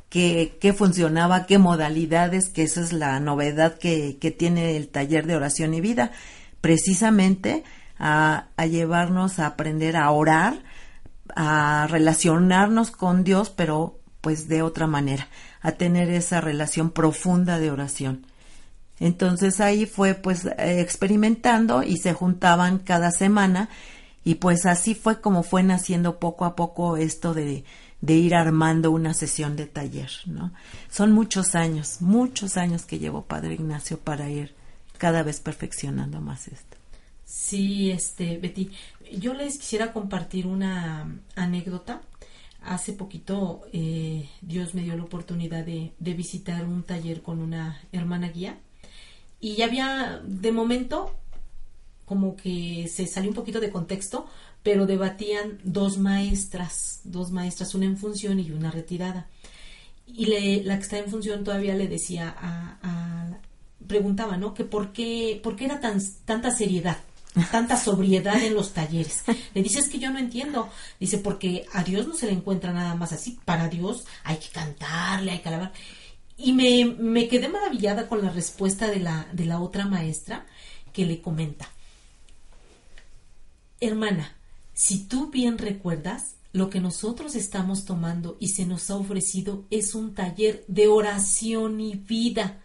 qué, funcionaba, qué modalidades, que esa es la novedad que, que tiene el taller de oración y vida, precisamente a, a llevarnos a aprender a orar, a relacionarnos con Dios, pero pues de otra manera, a tener esa relación profunda de oración. Entonces ahí fue pues experimentando y se juntaban cada semana y pues así fue como fue naciendo poco a poco esto de, de ir armando una sesión de taller, ¿no? Son muchos años, muchos años que llevo Padre Ignacio para ir cada vez perfeccionando más esto. Sí, este, Betty, yo les quisiera compartir una anécdota. Hace poquito eh, Dios me dio la oportunidad de, de visitar un taller con una hermana guía y ya había, de momento, como que se salió un poquito de contexto, pero debatían dos maestras, dos maestras, una en función y una retirada. Y la que está en función todavía le decía a, preguntaba, ¿no? Que por qué, por qué era tan, tanta seriedad, tanta sobriedad en los talleres. Le dice, es que yo no entiendo. Dice, porque a Dios no se le encuentra nada más así. Para Dios hay que cantarle, hay que alabar. Y me, quedé maravillada con la respuesta de la otra maestra que le comenta. Hermana, si tú bien recuerdas, lo que nosotros estamos tomando y se nos ha ofrecido es un taller de oración y vida.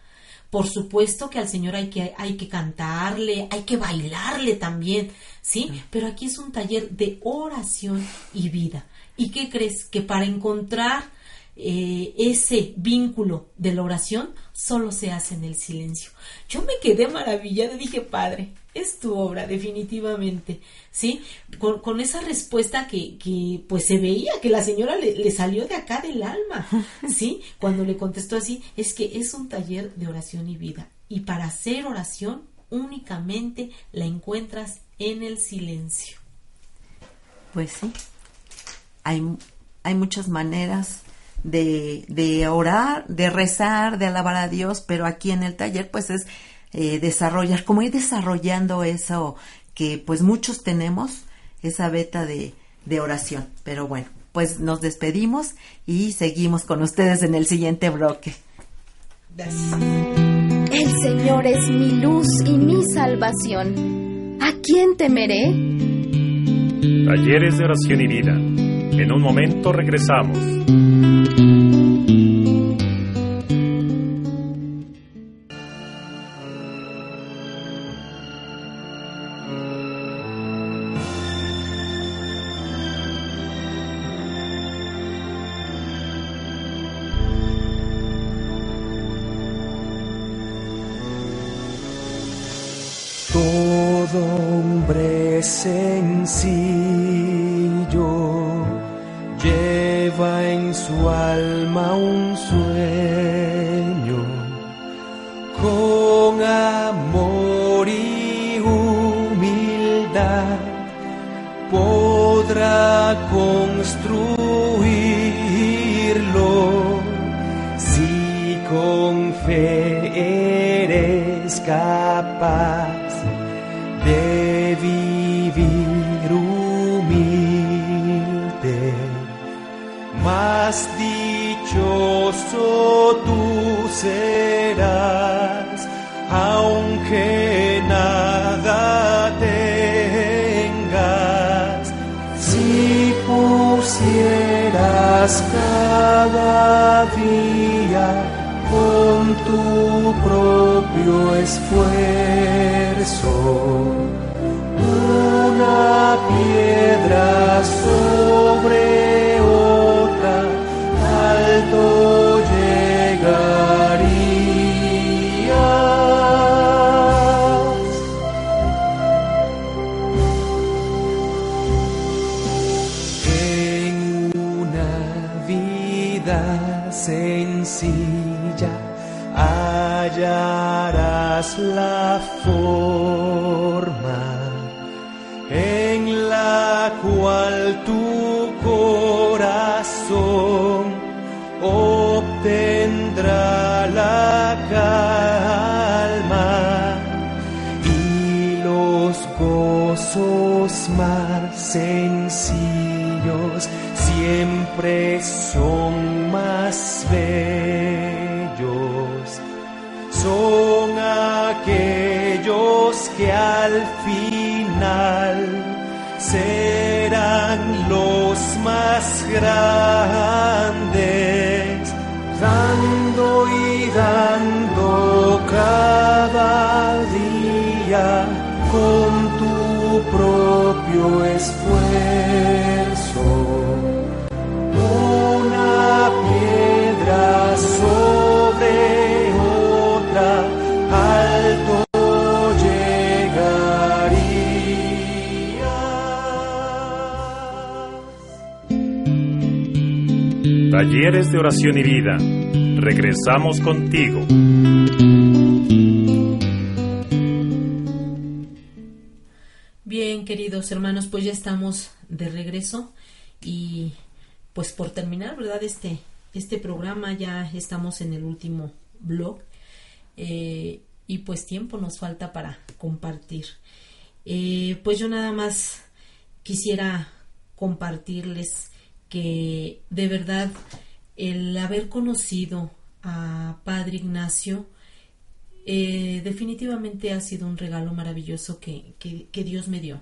Por supuesto que al Señor hay que, hay que cantarle, hay que bailarle también, ¿sí? Pero aquí es un taller de oración y vida. ¿Y qué crees? Que para encontrar eh, ese vínculo de la oración solo se hace en el silencio. Yo me quedé maravillada, dije, Padre, es tu obra, definitivamente, ¿sí? Con, esa respuesta que, que, pues se veía que la señora le, salió de acá del alma, ¿sí? Cuando le contestó así, es que es un taller de oración y vida. Y para hacer oración únicamente la encuentras en el silencio. Pues sí, hay, hay muchas maneras de, de orar, de rezar, de alabar a Dios, pero aquí en el taller pues es eh, desarrollar, como ir desarrollando eso que pues muchos tenemos esa beta de, de oración. Pero bueno, pues nos despedimos y seguimos con ustedes en el siguiente bloque. El Señor es mi luz y mi salvación. ¿A quién temeré? Talleres de oración y vida. En un momento regresamos. Todo hombre sencillo su alma un sueño con amor y humildad. Podrá construirlo. Si con fe eres capaz más dichoso tú serás, aunque nada tengas, si pusieras cada día con tu propio esfuerzo una piedra sobre la forma en la cual tu corazón obtendrá la calma y los gozos más sencillos siempre son más bellos. Son aquellos que al final serán los más grandes, dando y dando cada día con tu propio esfuerzo. Talleres de oración y vida. Regresamos contigo. Bien, queridos hermanos, pues ya estamos de regreso y pues por terminar, ¿verdad? Este, este programa ya estamos en el último blog eh, y pues tiempo nos falta para compartir. Eh, pues yo nada más quisiera compartirles que de verdad el haber conocido a Padre Ignacio eh, definitivamente ha sido un regalo maravilloso que, que, que, Dios me dio.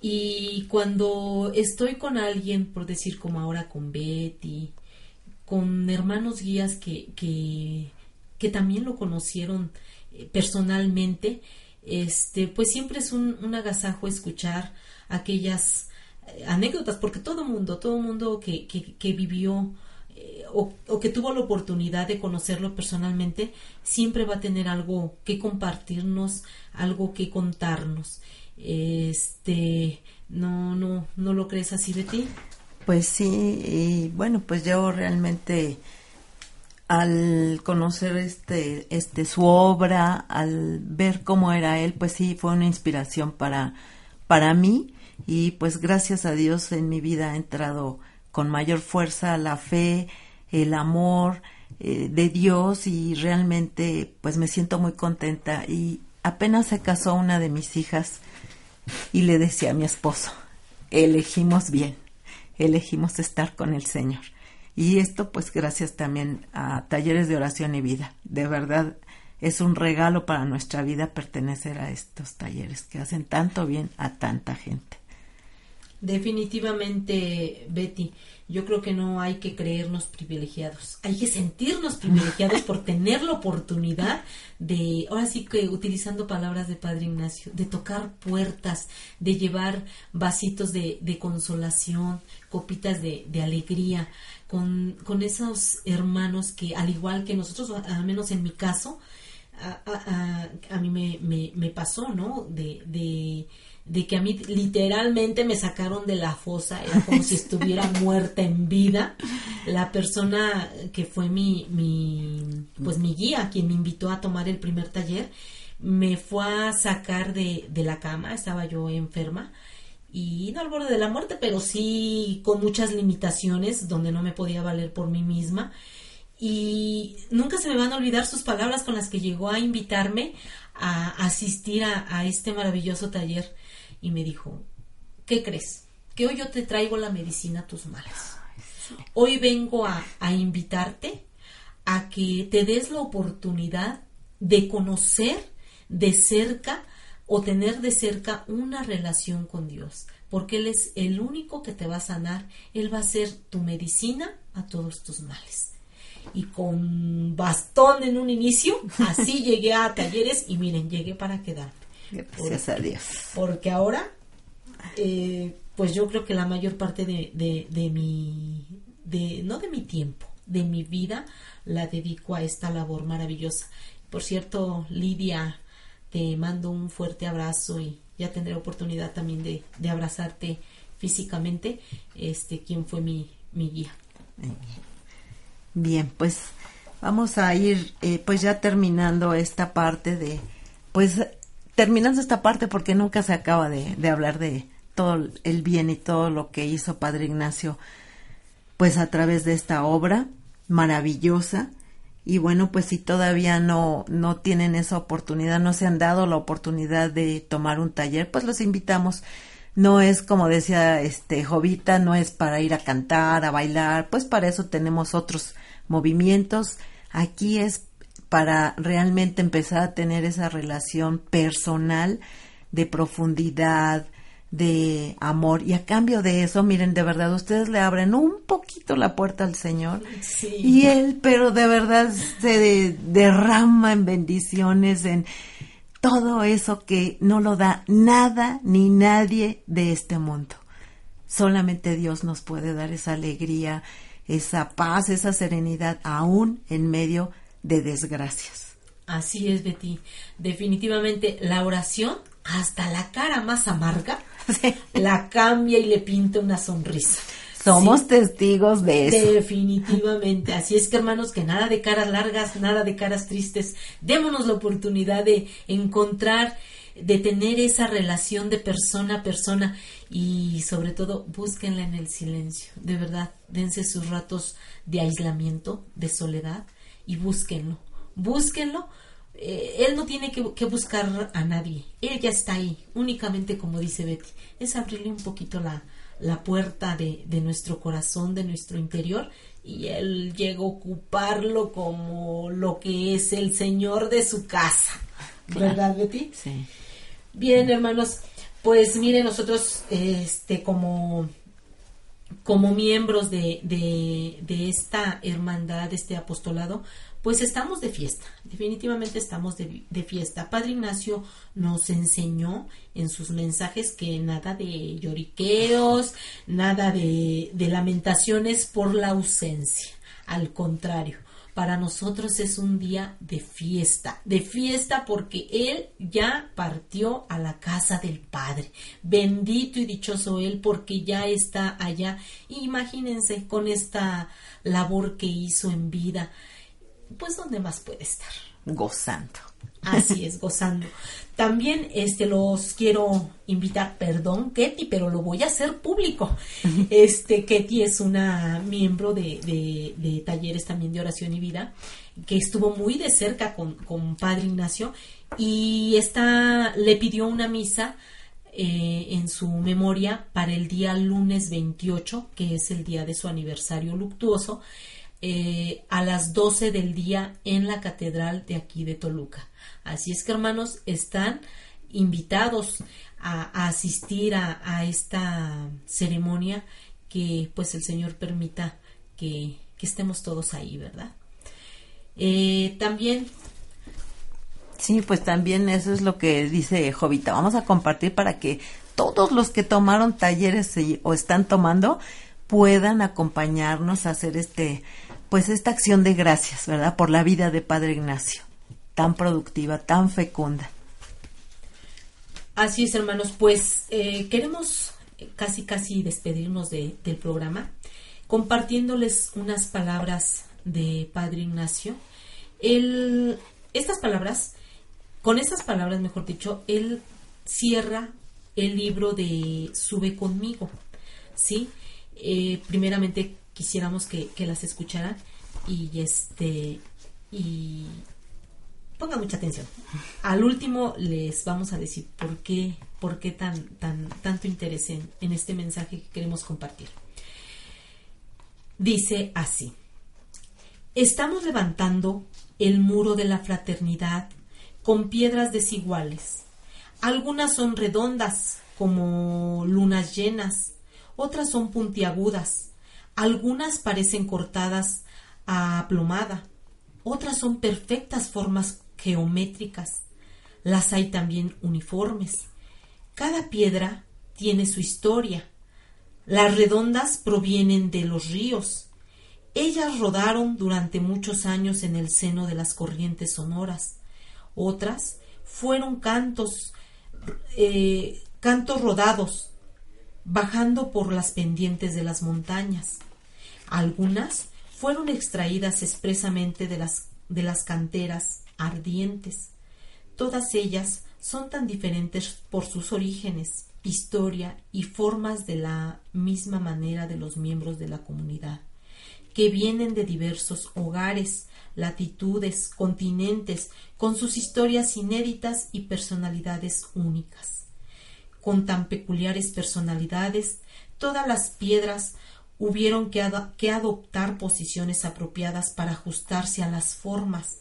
Y cuando estoy con alguien, por decir como ahora con Betty, con hermanos guías que, que, que también lo conocieron eh, personalmente, este, pues siempre es un, un agasajo escuchar aquellas anécdotas, porque todo mundo, todo mundo que, que, que vivió eh, o, que tuvo la oportunidad de conocerlo personalmente, siempre va a tener algo que compartirnos, algo que contarnos. Este, no, no, no lo crees así de ti. Pues sí, y bueno, pues yo realmente al conocer este, este su obra, al ver cómo era él, pues sí fue una inspiración para, para mí y pues gracias a Dios en mi vida ha entrado con mayor fuerza la fe, el amor eh, de Dios y realmente pues me siento muy contenta y apenas se casó una de mis hijas Y le decía a mi esposo, elegimos bien, elegimos estar con el Señor. Y esto pues gracias también a Talleres de Oración y Vida. De verdad es un regalo para nuestra vida pertenecer a estos talleres que hacen tanto bien a tanta gente. Definitivamente, Betty, yo creo que no hay que creernos privilegiados, hay que sentirnos privilegiados por tener la oportunidad de, ahora sí que utilizando palabras de Padre Ignacio, de tocar puertas, de llevar vasitos de, consolación, copitas de, alegría, con, con, esos hermanos que, al igual que nosotros, al menos en mi caso, a, mí me, me, pasó, ¿no? de de que a mí literalmente me sacaron de la fosa, era como si estuviera muerta en vida. La persona que fue mi, mi, pues mi guía, quien me invitó a tomar el primer taller, me fue a sacar de, de la cama, estaba yo enferma y no al borde de la muerte, pero sí con muchas limitaciones donde no me podía valer por mí misma. Y nunca se me van a olvidar sus palabras con las que llegó a invitarme a asistir a, a este maravilloso taller y me dijo, ¿qué crees? Que hoy yo te traigo la medicina a tus males. Hoy vengo a, invitarte a que te des la oportunidad de conocer de cerca o tener de cerca una relación con Dios, porque Él es el único que te va a sanar, Él va a ser tu medicina a todos tus males. Y con bastón en un inicio, así llegué a talleres y miren, llegué para quedarme. Gracias a Dios. Porque ahora, eh, pues yo creo que la mayor parte de, de, mi, de, no de mi tiempo, de mi vida, la dedico a esta labor maravillosa. Por cierto, Lidia, te mando un fuerte abrazo y ya tendré oportunidad también de, de abrazarte físicamente, este, quien fue mi, mi guía. Bien, pues vamos a ir eh, pues ya terminando esta parte de pues terminando esta parte porque nunca se acaba de, de, hablar de todo el bien y todo lo que hizo Padre Ignacio pues a través de esta obra maravillosa. Y bueno pues si todavía no no tienen esa oportunidad no se han dado la oportunidad de tomar un taller pues los invitamos. No es como decía este Jovita no es para ir a cantar a bailar pues para eso tenemos otros movimientos. Aquí es para realmente empezar a tener esa relación personal de profundidad, de amor. Y a cambio de eso, miren, de verdad, ustedes le abren un poquito la puerta al Señor. Y Él, pero de verdad, se derrama en bendiciones, en todo eso que no lo da nada ni nadie de este mundo. Solamente Dios nos puede dar esa alegría, esa paz, esa serenidad, aún en medio de de desgracias. Así es, Betty. Definitivamente la oración, hasta la cara más amarga, la cambia y le pinta una sonrisa. Somos testigos de eso. Definitivamente. Así es que, hermanos, que nada de caras largas, nada de caras tristes. Démonos la oportunidad de encontrar, de tener esa relación de persona a persona y, sobre todo, búsquenla en el silencio. De verdad, dense sus ratos de aislamiento, de soledad y búsquenlo, búsquenlo. Eh, él no tiene que, buscar a nadie, él ya está ahí, únicamente como dice Betty, es abrirle un poquito la, la puerta de, de, nuestro corazón, de nuestro interior, y él llega a ocuparlo como lo que es el Señor de su casa. ¿Verdad, Betty? Sí. Bien, hermanos, pues miren, nosotros, este, como como miembros de, de, esta hermandad, de este apostolado, pues estamos de fiesta, definitivamente estamos de, de, fiesta. Padre Ignacio nos enseñó en sus mensajes que nada de lloriqueos, nada de, de lamentaciones por la ausencia, al contrario, para nosotros es un día de fiesta, de fiesta porque Él ya partió a la casa del Padre. Bendito y dichoso Él porque ya está allá. Imagínense con esta labor que hizo en vida, pues ¿dónde más puede estar? Gozando. Así es, gozando. También este los quiero invitar, perdón, Ketty, pero lo voy a hacer público. Este Ketty es una miembro de, de, talleres también de oración y vida, que estuvo muy de cerca con, con Padre Ignacio y está, le pidió una misa eh, en su memoria para el día lunes 28, que es el día de su aniversario luctuoso, eh, a las 12 del día en la catedral de aquí de Toluca. Así es que hermanos, están invitados a, asistir a, esta ceremonia que pues el Señor permita que, estemos todos ahí, ¿verdad? Eh, también Sí, pues también eso es lo que dice Jovita. Vamos a compartir para que todos los que tomaron talleres o están tomando puedan acompañarnos a hacer este, pues esta acción de gracias, ¿verdad? Por la vida de Padre Ignacio, tan productiva, tan fecunda. Así es, hermanos. Pues eh, queremos casi, casi despedirnos del programa compartiéndoles unas palabras de Padre Ignacio. El, estas palabras, con estas palabras, mejor dicho, él cierra el libro de Sube conmigo. ¿Sí? Eh, primeramente quisiéramos que, que las escucharan y este y pongan mucha atención. Al último les vamos a decir por qué, por qué tan, tan, tanto interés en, en este mensaje que queremos compartir. Dice así, estamos levantando el muro de la fraternidad con piedras desiguales. Algunas son redondas, como lunas llenas, otras son puntiagudas, algunas parecen cortadas a plomada, otras son perfectas formas geométricas. Las hay también uniformes. Cada piedra tiene su historia. Las redondas provienen de los ríos. Ellas rodaron durante muchos años en el seno de las corrientes sonoras. Otras fueron cantos, eh, cantos rodados, bajando por las pendientes de las montañas. Algunas fueron extraídas expresamente de las, de las canteras ardientes. Todas ellas son tan diferentes por sus orígenes, historia y formas de la misma manera de los miembros de la comunidad, que vienen de diversos hogares, latitudes, continentes, con sus historias inéditas y personalidades únicas. Con tan peculiares personalidades, todas las piedras hubieron que, que adoptar posiciones apropiadas para ajustarse a las formas,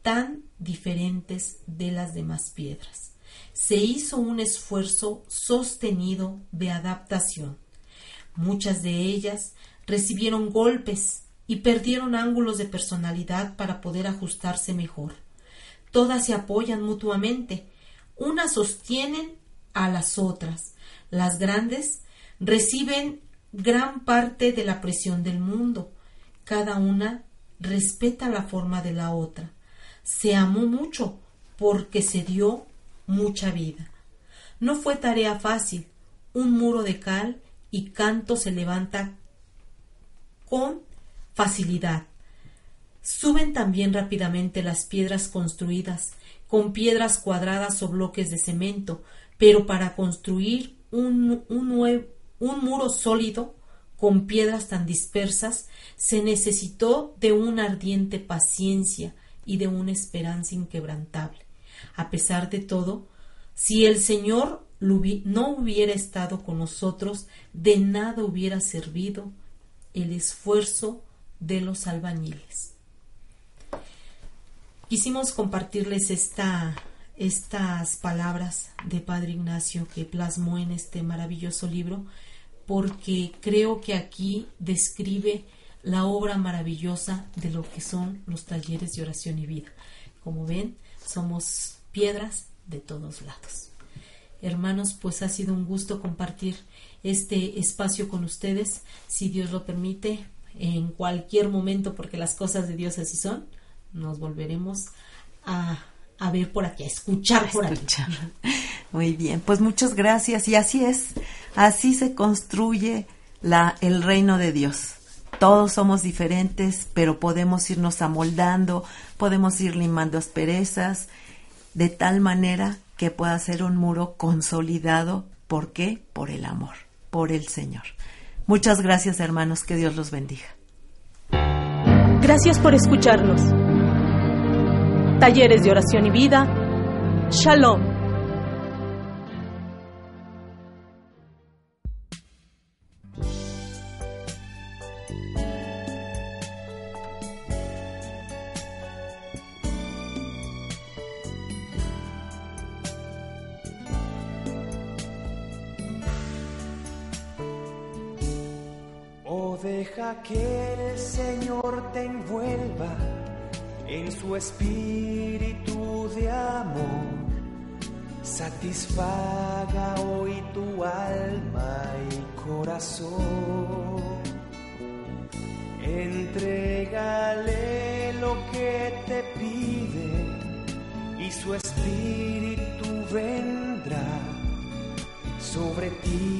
tan diferentes de las demás piedras. Se hizo un esfuerzo sostenido de adaptación. Muchas de ellas recibieron golpes y perdieron ángulos de personalidad para poder ajustarse mejor. Todas se apoyan mutuamente, unas sostienen a las otras. Las grandes reciben gran parte de la presión del mundo. Cada una respeta la forma de la otra se amó mucho porque se dio mucha vida. No fue tarea fácil. Un muro de cal y canto se levanta con facilidad. Suben también rápidamente las piedras construidas, con piedras cuadradas o bloques de cemento, pero para construir un, un, un muro sólido con piedras tan dispersas se necesitó de una ardiente paciencia, y de una esperanza inquebrantable. A pesar de todo, si el Señor no hubiera estado con nosotros, de nada hubiera servido el esfuerzo de los albañiles. Quisimos compartirles esta, estas palabras de Padre Ignacio que plasmó en este maravilloso libro, porque creo que aquí describe la obra maravillosa de lo que son los talleres de oración y vida. Como ven, somos piedras de todos lados. Hermanos, pues ha sido un gusto compartir este espacio con ustedes, si Dios lo permite, en cualquier momento, porque las cosas de Dios así son, nos volveremos a, ver por aquí, a escuchar por aquí. Muy bien, pues muchas gracias y así es, así se construye la, el reino de Dios todos somos diferentes, pero podemos irnos amoldando, podemos ir limando asperezas, de tal manera que pueda ser un muro consolidado. ¿Por qué? Por el amor, por el Señor. Muchas gracias hermanos, que Dios los bendiga. Gracias por escucharnos talleres de oración y vida. Shalom. Oh, deja que el Señor te envuelva en su espíritu de amor. Satisfaga hoy tu alma y corazón. Entrégale lo que te pide y su espíritu vendrá sobre ti.